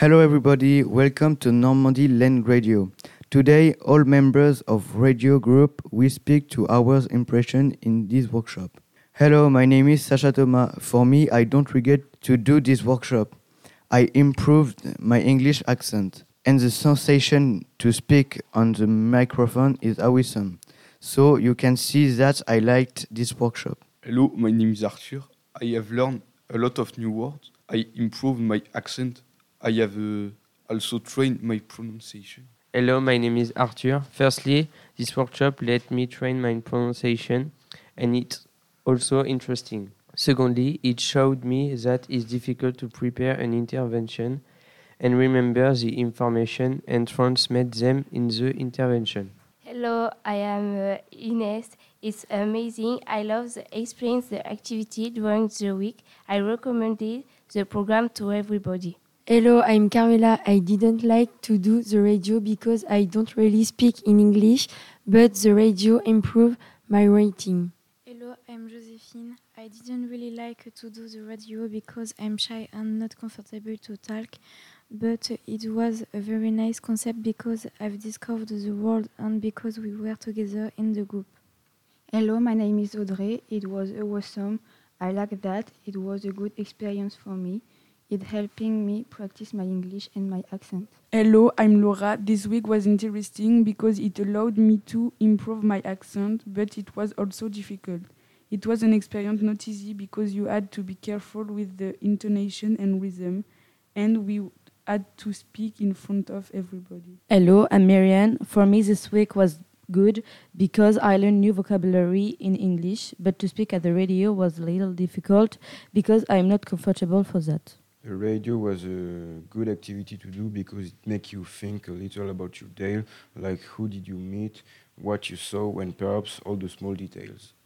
Hello, everybody. Welcome to Normandy Land Radio. Today, all members of Radio Group will speak to our impression in this workshop. Hello, my name is Sasha Thomas. For me, I don't regret to do this workshop. I improved my English accent, and the sensation to speak on the microphone is awesome. So you can see that I liked this workshop. Hello, my name is Arthur. I have learned a lot of new words. I improved my accent. I have uh, also trained my pronunciation. Hello, my name is Arthur. Firstly, this workshop let me train my pronunciation and it's also interesting. Secondly, it showed me that it's difficult to prepare an intervention and remember the information and transmit them in the intervention. Hello, I am uh, Ines. It's amazing. I love the experience, the activity during the week. I recommended the program to everybody. Hello, I'm Carmela. I didn't like to do the radio because I don't really speak in English, but the radio improved my writing. Hello, I'm Josephine. I didn't really like to do the radio because I'm shy and not comfortable to talk, but it was a very nice concept because I've discovered the world and because we were together in the group. Hello, my name is Audrey. It was awesome. I like that. It was a good experience for me. It helping me practice my English and my accent. Hello, I'm Laura. This week was interesting because it allowed me to improve my accent, but it was also difficult. It was an experience not easy because you had to be careful with the intonation and rhythm, and we had to speak in front of everybody. Hello, I'm Marianne. For me, this week was good because I learned new vocabulary in English, but to speak at the radio was a little difficult because I'm not comfortable for that. The radio was a good activity to do because it makes you think a little about your day, like who did you meet, what you saw, and perhaps all the small details.